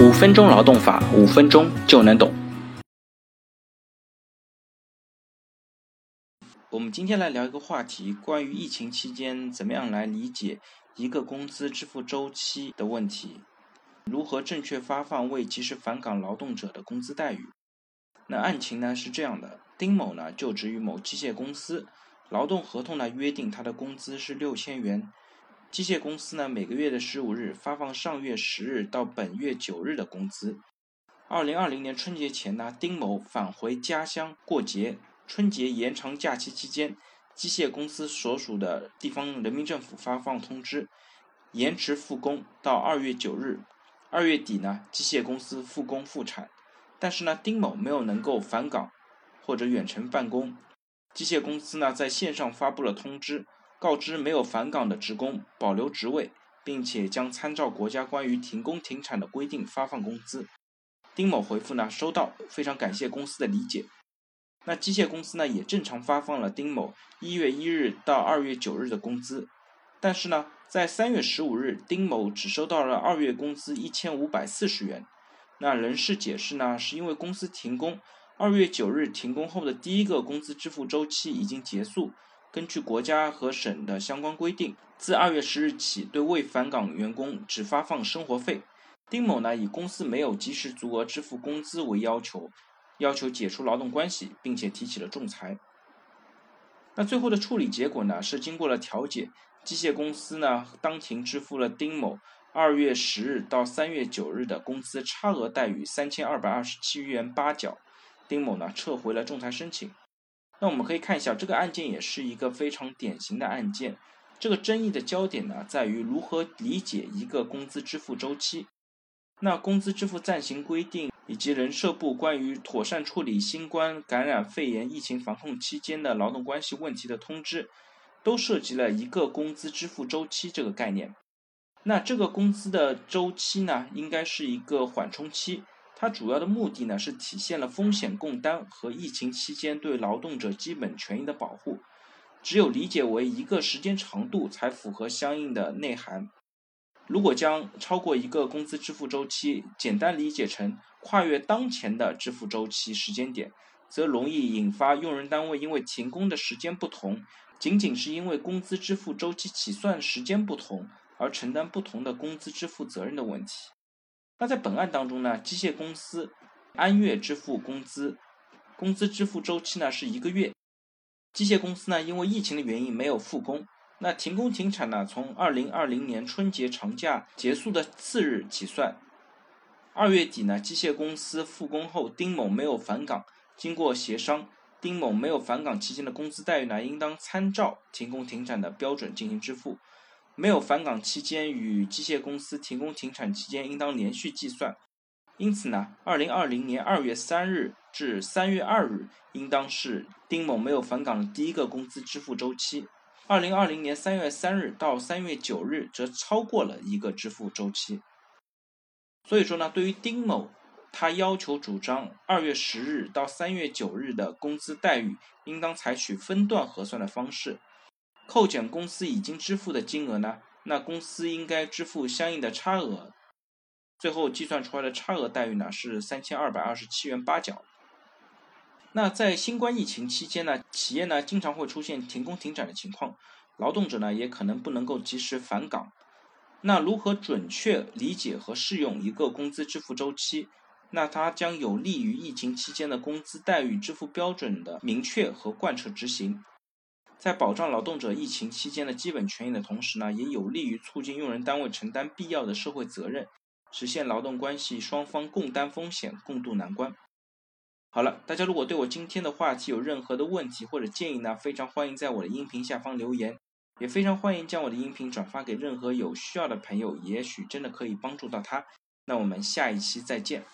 五分钟劳动法，五分钟就能懂。我们今天来聊一个话题，关于疫情期间怎么样来理解一个工资支付周期的问题，如何正确发放未及时返岗劳动者的工资待遇。那案情呢是这样的：丁某呢就职于某机械公司，劳动合同呢约定他的工资是六千元。机械公司呢，每个月的十五日发放上月十日到本月九日的工资。二零二零年春节前呢，丁某返回家乡过节，春节延长假期期间，机械公司所属的地方人民政府发放通知，延迟复工到二月九日。二月底呢，机械公司复工复产，但是呢，丁某没有能够返岗或者远程办公。机械公司呢，在线上发布了通知。告知没有返岗的职工保留职位，并且将参照国家关于停工停产的规定发放工资。丁某回复呢，收到，非常感谢公司的理解。那机械公司呢，也正常发放了丁某一月一日到二月九日的工资。但是呢，在三月十五日，丁某只收到了二月工资一千五百四十元。那人事解释呢，是因为公司停工，二月九日停工后的第一个工资支付周期已经结束。根据国家和省的相关规定，自二月十日起，对未返岗员工只发放生活费。丁某呢，以公司没有及时足额支付工资为要求，要求解除劳动关系，并且提起了仲裁。那最后的处理结果呢，是经过了调解，机械公司呢当庭支付了丁某二月十日到三月九日的工资差额待遇三千二百二十七元八角，丁某呢撤回了仲裁申请。那我们可以看一下，这个案件也是一个非常典型的案件。这个争议的焦点呢，在于如何理解一个工资支付周期。那工资支付暂行规定以及人社部关于妥善处理新冠感染肺炎疫情防控期间的劳动关系问题的通知，都涉及了一个工资支付周期这个概念。那这个工资的周期呢，应该是一个缓冲期。它主要的目的呢，是体现了风险共担和疫情期间对劳动者基本权益的保护。只有理解为一个时间长度，才符合相应的内涵。如果将超过一个工资支付周期简单理解成跨越当前的支付周期时间点，则容易引发用人单位因为停工的时间不同，仅仅是因为工资支付周期起算时间不同而承担不同的工资支付责任的问题。那在本案当中呢，机械公司按月支付工资，工资支付周期呢是一个月。机械公司呢因为疫情的原因没有复工，那停工停产呢从二零二零年春节长假结束的次日起算。二月底呢，机械公司复工后，丁某没有返岗，经过协商，丁某没有返岗期间的工资待遇呢，应当参照停工停产的标准进行支付。没有返岗期间与机械公司停工停产期间应当连续计算，因此呢，二零二零年二月三日至三月二日应当是丁某没有返岗的第一个工资支付周期，二零二零年三月三日到三月九日则超过了一个支付周期。所以说呢，对于丁某，他要求主张二月十日到三月九日的工资待遇应当采取分段核算的方式。扣减公司已经支付的金额呢，那公司应该支付相应的差额，最后计算出来的差额待遇呢是三千二百二十七元八角。那在新冠疫情期间呢，企业呢经常会出现停工停产的情况，劳动者呢也可能不能够及时返岗。那如何准确理解和适用一个工资支付周期？那它将有利于疫情期间的工资待遇支付标准的明确和贯彻执行。在保障劳动者疫情期间的基本权益的同时呢，也有利于促进用人单位承担必要的社会责任，实现劳动关系双方共担风险、共度难关。好了，大家如果对我今天的话题有任何的问题或者建议呢，非常欢迎在我的音频下方留言，也非常欢迎将我的音频转发给任何有需要的朋友，也许真的可以帮助到他。那我们下一期再见。